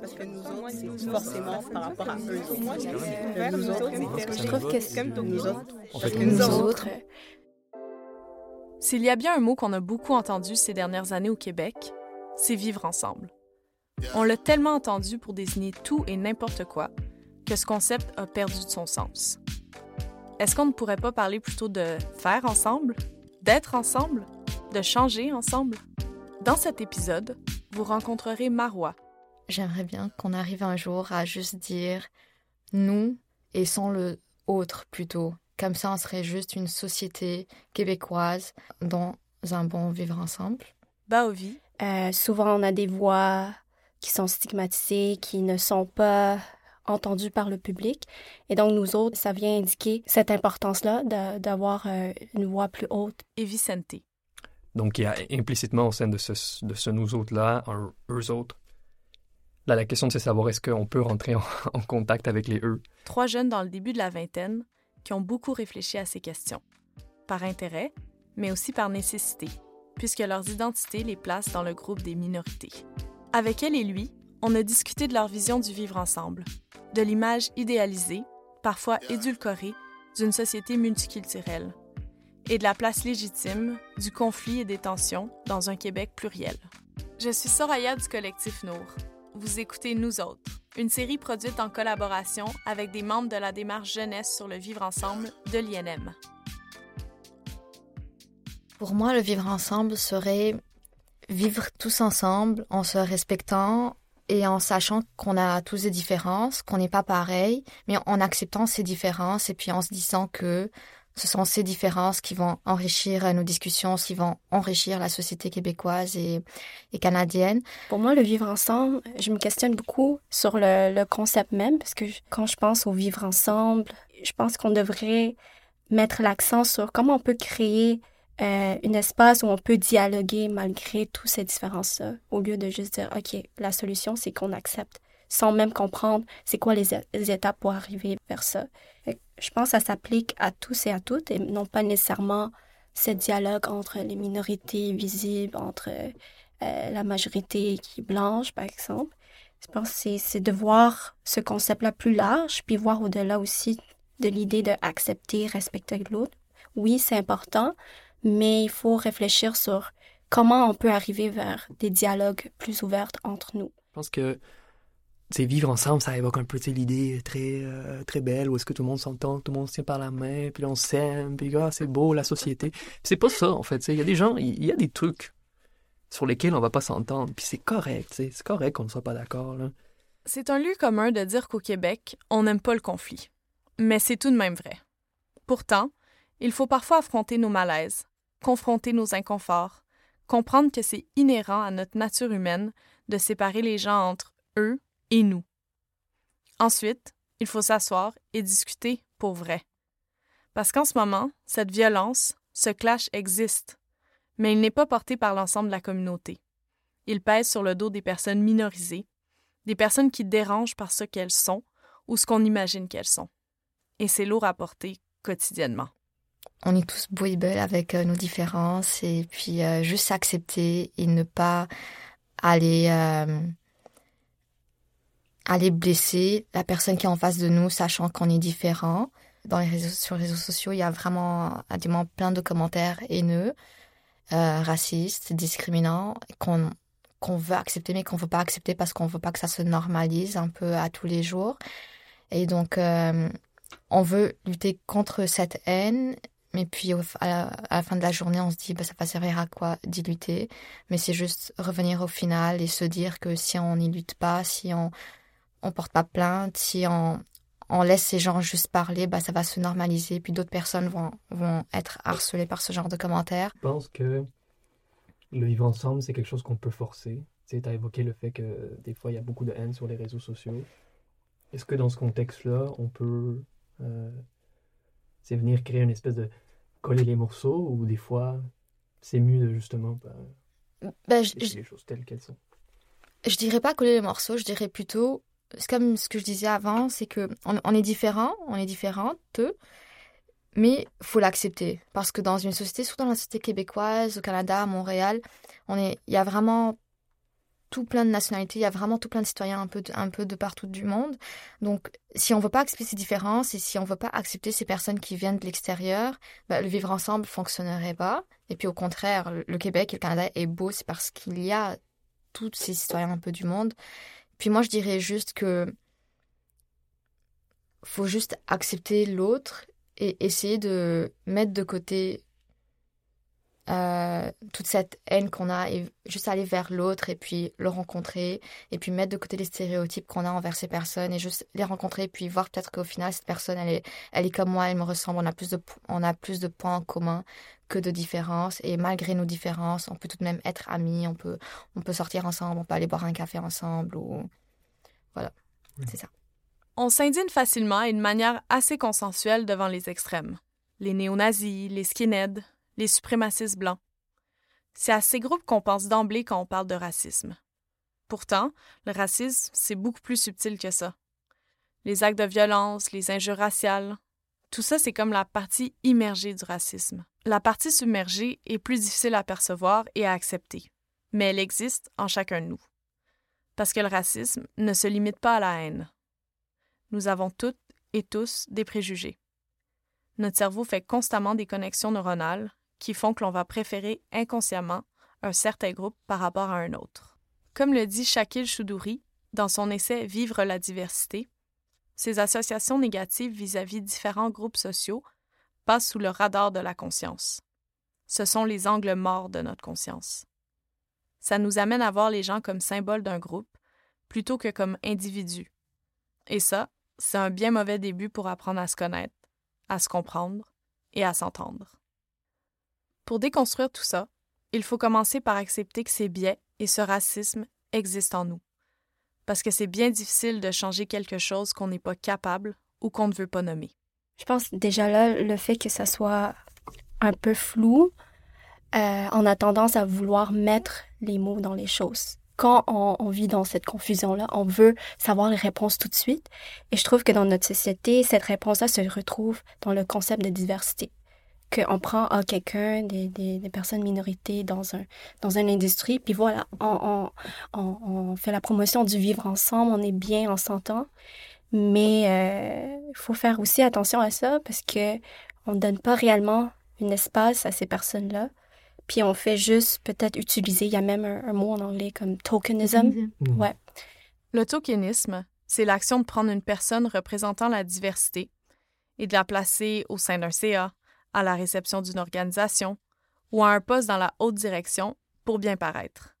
Parce que nous autres, c'est forcément par rapport à eux. Nous autres, je trouve que c'est comme nous autres. Parce que nous autres. S'il y a bien un mot qu'on a beaucoup entendu ces dernières années au Québec, c'est vivre ensemble. On l'a tellement entendu pour désigner tout et n'importe quoi que ce concept a perdu de son sens. Est-ce qu'on ne pourrait pas parler plutôt de faire ensemble, d'être ensemble, de changer ensemble? Dans cet épisode, vous rencontrerez Marois. J'aimerais bien qu'on arrive un jour à juste dire nous et sans le autre plutôt. Comme ça, on serait juste une société québécoise dans un bon vivre ensemble. Baovi. Euh, souvent, on a des voix qui sont stigmatisées, qui ne sont pas entendues par le public. Et donc, nous autres, ça vient indiquer cette importance-là d'avoir euh, une voix plus haute. Et Vicente. Donc, il y a implicitement au sein de ce, de ce nous autres-là, eux autres. Là, la question, c'est savoir est-ce qu'on peut rentrer en, en contact avec les eux. Trois jeunes dans le début de la vingtaine qui ont beaucoup réfléchi à ces questions, par intérêt, mais aussi par nécessité, puisque leurs identités les placent dans le groupe des minorités. Avec elle et lui, on a discuté de leur vision du vivre ensemble, de l'image idéalisée, parfois édulcorée, d'une société multiculturelle, et de la place légitime du conflit et des tensions dans un Québec pluriel. Je suis Soraya du collectif Nour. Vous écoutez Nous autres, une série produite en collaboration avec des membres de la démarche jeunesse sur le vivre ensemble de l'INM. Pour moi, le vivre ensemble serait vivre tous ensemble en se respectant et en sachant qu'on a tous des différences, qu'on n'est pas pareil, mais en acceptant ces différences et puis en se disant que ce sont ces différences qui vont enrichir nos discussions, qui vont enrichir la société québécoise et, canadienne. Pour moi, le vivre ensemble, je me questionne beaucoup sur le, le concept même, parce que quand je pense au vivre ensemble, je pense qu'on devrait mettre l'accent sur comment on peut créer euh, un espace où on peut dialoguer malgré toutes ces différences-là, au lieu de juste dire, OK, la solution, c'est qu'on accepte, sans même comprendre c'est quoi les, étapes pour arriver vers ça. Je pense que ça s'applique à tous et à toutes, et non pas nécessairement ce dialogue entre les minorités visibles, entre euh, la majorité qui est blanche, par exemple. Je pense que c'est de voir ce concept-là plus large, puis voir au-delà aussi de l'idée d'accepter, respecter l'autre. Oui, c'est important, mais il faut réfléchir sur comment on peut arriver vers des dialogues plus ouverts entre nous. Je pense que vivre ensemble, ça évoque un peu l'idée très euh, très belle où est-ce que tout le monde s'entend, tout le monde se tient par la main, puis on s'aime, puis ah, c'est beau la société. C'est pas ça en fait. Il y a des gens, il y a des trucs sur lesquels on va pas s'entendre, puis c'est correct. C'est correct qu'on ne soit pas d'accord. C'est un lieu commun de dire qu'au Québec, on n'aime pas le conflit, mais c'est tout de même vrai. Pourtant, il faut parfois affronter nos malaises, confronter nos inconforts, comprendre que c'est inhérent à notre nature humaine de séparer les gens entre eux et nous. Ensuite, il faut s'asseoir et discuter pour vrai. Parce qu'en ce moment, cette violence, ce clash existe, mais il n'est pas porté par l'ensemble de la communauté. Il pèse sur le dos des personnes minorisées, des personnes qui dérangent par ce qu'elles sont ou ce qu'on imagine qu'elles sont. Et c'est lourd à porter quotidiennement on est tous belles avec euh, nos différences et puis euh, juste accepter et ne pas aller euh, aller blesser la personne qui est en face de nous sachant qu'on est différent. Dans les sur les réseaux sociaux, il y a vraiment plein de commentaires haineux, racistes, discriminants qu'on qu'on veut accepter mais qu'on veut pas accepter parce qu'on veut pas que ça se normalise un peu à tous les jours. Et donc on veut lutter contre cette haine mais puis à, la, fin de la journée, on se dit, bah, ça va servir à quoi d'y lutter? Mais c'est juste revenir au final et se dire que si on n'y lutte pas, si on on porte pas plainte, si on, on laisse ces gens juste parler, bah, ça va se normaliser. Puis d'autres personnes vont, vont être harcelées par ce genre de commentaires. Je pense que le vivre ensemble, c'est quelque chose qu'on peut forcer. Tu as évoqué le fait que des fois, il y a beaucoup de haine sur les réseaux sociaux. Est-ce que dans ce contexte-là, on peut euh, c'est venir créer une espèce de coller les morceaux ou des fois c'est mieux de justement bah, ben, je, les choses telles qu'elles sont? Je dirais pas coller les morceaux, je dirais plutôt, c'est comme ce que je disais avant, c'est que on, est différent, on est différente, mais faut l'accepter parce que dans une société, surtout dans la société québécoise, au Canada, à Montréal, on est, il y a vraiment tout plein de nationalités, il y a vraiment tout plein de citoyens un peu de, un peu de partout du monde. Donc, si on veut pas accepter ces différences et si on veut pas accepter ces personnes qui viennent de l'extérieur, bah, le vivre ensemble fonctionnerait pas. Et puis au contraire, le Québec et le Canada est beau, c'est parce qu'il y a tous ces citoyens un peu du monde. Puis moi, je dirais juste que faut juste accepter l'autre et essayer de mettre de côté euh, toute cette haine qu'on a et juste aller vers l'autre et puis le rencontrer et puis mettre de côté les stéréotypes qu'on a envers ces personnes et juste les rencontrer et puis voir peut-être qu'au final cette personne elle est elle est comme moi elle me ressemble on a plus de on a plus de points en commun que de différences et malgré nos différences on peut tout de même être amis on peut on peut sortir ensemble on peut aller boire un café ensemble ou voilà c'est ça. On s'indigne facilement et de manière assez consensuelle devant les extrêmes. Les néo-nazis les skinheads les suprémacistes blancs. C'est à ces groupes qu'on pense d'emblée quand on parle de racisme. Pourtant, le racisme, c'est beaucoup plus subtil que ça. Les actes de violence, les injures raciales, tout ça, c'est comme la partie immergée du racisme. La partie submergée est plus difficile à percevoir et à accepter, mais elle existe en chacun de nous. Parce que le racisme ne se limite pas à la haine. Nous avons toutes et tous des préjugés. Notre cerveau fait constamment des connexions neuronales qui font que l'on va préférer inconsciemment un certain groupe par rapport à un autre. Comme le dit Shakil Choudouri dans son essai Vivre la diversité, ces associations négatives vis-à-vis différents groupes sociaux passent sous le radar de la conscience. Ce sont les angles morts de notre conscience. Ça nous amène à voir les gens comme symboles d'un groupe plutôt que comme individus. Et ça, c'est un bien mauvais début pour apprendre à se connaître, à se comprendre et à s'entendre. Pour déconstruire tout ça, il faut commencer par accepter que ces biais et ce racisme existent en nous. Parce que c'est bien difficile de changer quelque chose qu'on n'est pas capable ou qu'on ne veut pas nommer. Je pense déjà là, le fait que ça soit un peu flou, euh, on a tendance à vouloir mettre les mots dans les choses. Quand on, on vit dans cette confusion-là, on veut savoir les réponses tout de suite. Et je trouve que dans notre société, cette réponse-là se retrouve dans le concept de diversité qu'on prend à quelqu'un, des, des, des, personnes minorités dans, un, dans une industrie, puis voilà, on, on, on, fait la promotion du vivre ensemble, on est bien, on s'entend. Mais il euh, faut faire aussi attention à ça parce que on ne donne pas réellement un espace à ces personnes-là. Puis on fait juste peut-être utiliser, il y a même un, mot en anglais comme tokenism. Mmh. Ouais. Le tokenisme, c'est l'action de prendre une personne représentant la diversité et de la placer au sein d'un CA, à la réception d'une organisation ou à un poste dans la haute direction pour bien paraître.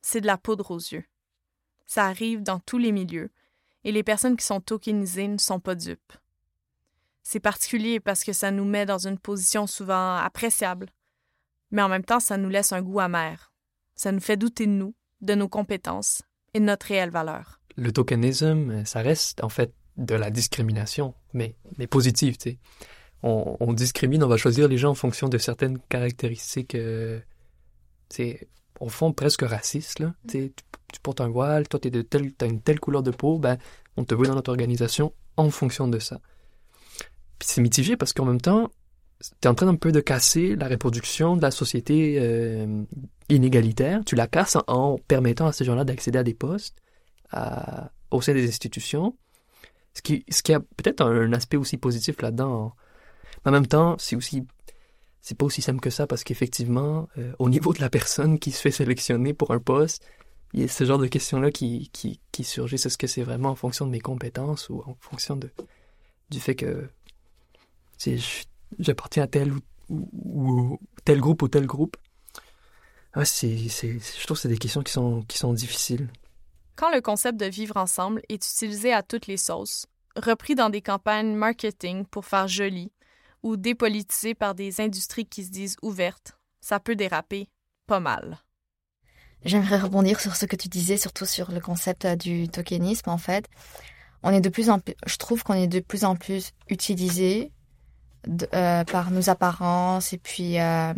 C'est de la poudre aux yeux. Ça arrive dans tous les milieux et les personnes qui sont tokenisées ne sont pas dupes. C'est particulier parce que ça nous met dans une position souvent appréciable, mais en même temps ça nous laisse un goût amer. Ça nous fait douter de nous, de nos compétences et de notre réelle valeur. Le tokenisme, ça reste en fait de la discrimination, mais, mais positive, tu sais on, discrimine, on va choisir les gens en fonction de certaines caractéristiques, c'est euh, au fond presque racistes. Là. Tu, portes un voile, toi tu as une telle couleur de peau, ben, on te veut dans notre organisation en fonction de ça. Puis c'est mitigé parce qu'en même temps, tu es en train un peu de casser la reproduction de la société euh, inégalitaire. Tu la casses en, permettant à ces gens-là d'accéder à des postes au sein des institutions. Ce qui, ce qui a peut-être un, aspect aussi positif là-dedans même temps, c'est aussi c'est pas aussi simple que ça parce qu'effectivement, euh, au niveau de la personne qui se fait sélectionner pour un poste, il y a ce genre de questions-là qui, qui, qui surgissent. Est-ce que c'est vraiment en fonction de mes compétences ou en fonction de, du fait que j'appartiens à tel ou, tel groupe ou tel groupe? Ah, c'est, je trouve que c'est des questions qui sont, qui sont difficiles. Quand le concept de vivre ensemble est utilisé à toutes les sauces, repris dans des campagnes marketing pour faire joli, ou dépolitisé par des industries qui se disent ouvertes, ça peut déraper pas mal. J'aimerais rebondir sur ce que tu disais, surtout sur le concept euh, du tokenisme. En fait, on est de plus en plus, je trouve qu'on est de plus en plus utilisé euh, par nos apparences et puis euh,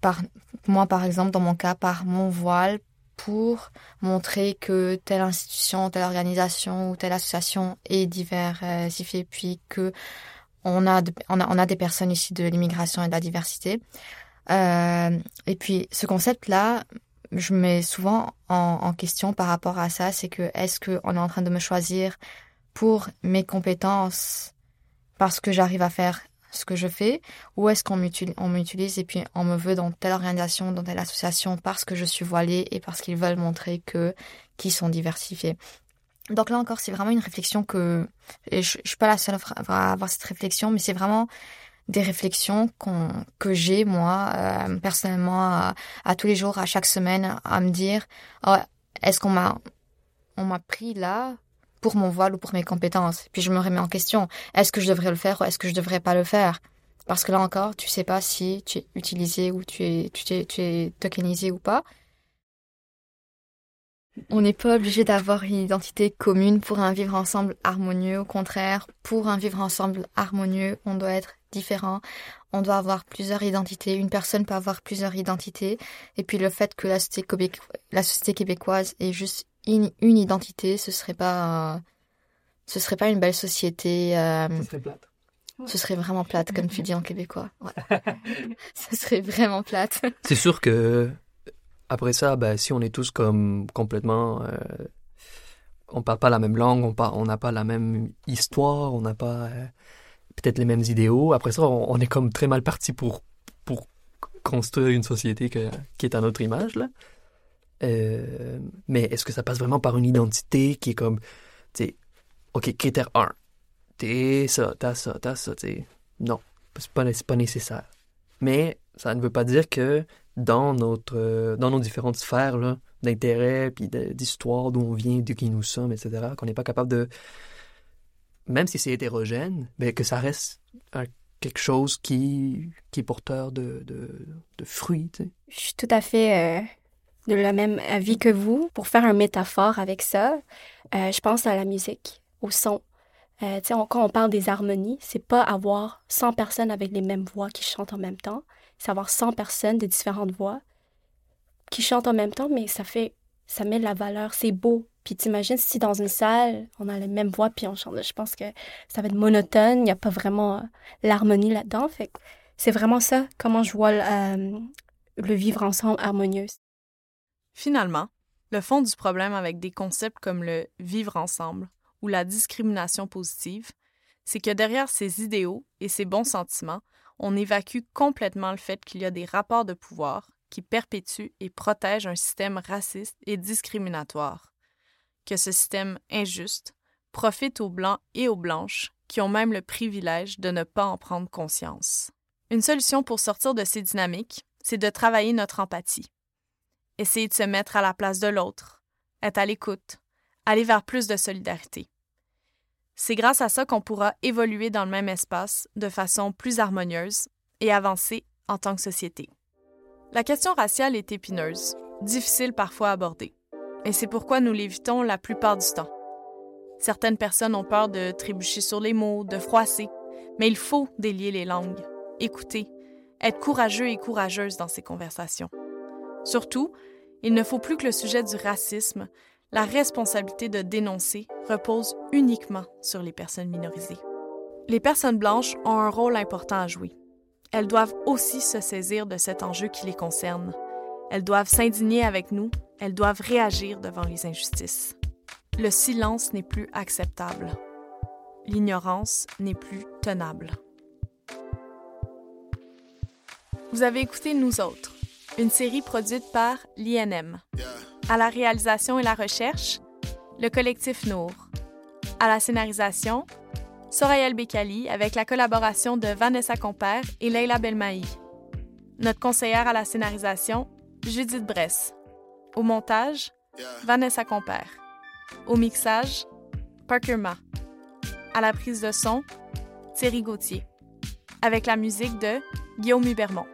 par moi, par exemple, dans mon cas, par mon voile pour montrer que telle institution, telle organisation ou telle association est diversifiée, puis que on a, on a, on a des personnes ici de l'immigration et de la diversité. Euh, et puis ce concept-là, je mets souvent en, question par rapport à ça, c'est que est-ce qu'on est en train de me choisir pour mes compétences parce que j'arrive à faire ce que je fais ou est-ce qu'on m'utilise et puis on me veut dans telle organisation, dans telle association parce que je suis voilée et parce qu'ils veulent montrer que qu'ils sont diversifiés. Donc là encore, c'est vraiment une réflexion que je, suis pas la seule à avoir cette réflexion, mais c'est vraiment des réflexions que j'ai moi euh, personnellement à, tous les jours, à chaque semaine, à me dire oh, est-ce qu'on m'a on m'a pris là pour mon voile ou pour mes compétences? Puis je me remets en question est-ce que je devrais le faire ou est-ce que je devrais pas le faire? Parce que là encore, tu sais pas si tu es utilisé ou tu es tu es, tu es tokenisé ou pas. On n'est pas obligé d'avoir une identité commune pour un vivre ensemble harmonieux. Au contraire, pour un vivre ensemble harmonieux, on doit être différent. On doit avoir plusieurs identités. Une personne peut avoir plusieurs identités. Et puis le fait que la société, québécoise ait juste une, identité, ce serait pas, ce serait pas une belle société. Euh, ce serait plate. Ce serait vraiment plate, comme tu dis en québécois. ce serait vraiment plate. C'est sûr que après ça, ben, si on est tous comme complètement, euh, on parle pas la même langue, on on n'a pas la même histoire, on n'a pas euh, peut-être les mêmes idéaux. Après ça, on, est comme très mal parti pour pour construire une société qui est à notre image là. Euh, mais est-ce que ça passe vraiment par une identité qui est comme, tu ok, critère 1, t'es ça, t'as ça, t'as ça, tu sais. Non, c'est pas, pas nécessaire. Mais ça ne veut pas dire que dans, notre, dans nos différentes sphères d'intérêt, puis d'histoire, d'où on vient, de qui nous sommes, etc., qu'on n'est pas capable de, même si c'est hétérogène, mais que ça reste quelque chose qui, qui est porteur de, de, fruits. Je suis tout à fait euh, de la même avis que vous. Pour faire un métaphore avec ça, euh, je pense à la musique, au son. Euh, on, quand on parle des harmonies, c'est pas avoir 100 personnes avec les mêmes voix qui chantent en même temps, c'est avoir 100 personnes de différentes voix qui chantent en même temps, mais ça fait, ça met la valeur, c'est beau. Puis t'imagines si dans une salle, on a les mêmes voix puis on chante, je pense que ça va être monotone, il n'y a pas vraiment euh, l'harmonie là-dedans. Fait c'est vraiment ça, comment je vois euh, le vivre ensemble harmonieux. Finalement, le fond du problème avec des concepts comme le vivre ensemble ou la discrimination positive, c'est que derrière ces idéaux et ces bons sentiments, on évacue complètement le fait qu'il y a des rapports de pouvoir qui perpétuent et protègent un système raciste et discriminatoire, que ce système injuste profite aux Blancs et aux Blanches qui ont même le privilège de ne pas en prendre conscience. Une solution pour sortir de ces dynamiques, c'est de travailler notre empathie. Essayer de se mettre à la place de l'autre, être à l'écoute, aller vers plus de solidarité. C'est grâce à ça qu'on pourra évoluer dans le même espace de façon plus harmonieuse et avancer en tant que société. La question raciale est épineuse, difficile parfois à aborder, et c'est pourquoi nous l'évitons la plupart du temps. Certaines personnes ont peur de trébucher sur les mots, de froisser, mais il faut délier les langues, écouter, être courageux et courageuse dans ces conversations. Surtout, il ne faut plus que le sujet du racisme la responsabilité de dénoncer repose uniquement sur les personnes minorisées. Les personnes blanches ont un rôle important à jouer. Elles doivent aussi se saisir de cet enjeu qui les concerne. Elles doivent s'indigner avec nous, elles doivent réagir devant les injustices. Le silence n'est plus acceptable. L'ignorance n'est plus tenable. Vous avez écouté Nous autres, une série produite par l'INM. À la réalisation et la recherche, le collectif Nour. À la scénarisation, Soraya Bekali avec la collaboration de Vanessa Compère et Leila Belmaï. Notre conseillère à la scénarisation, Judith Bress. Au montage, Vanessa Compère. Au mixage, Parker Ma. À la prise de son, Thierry Gauthier. Avec la musique de Guillaume Hubermont.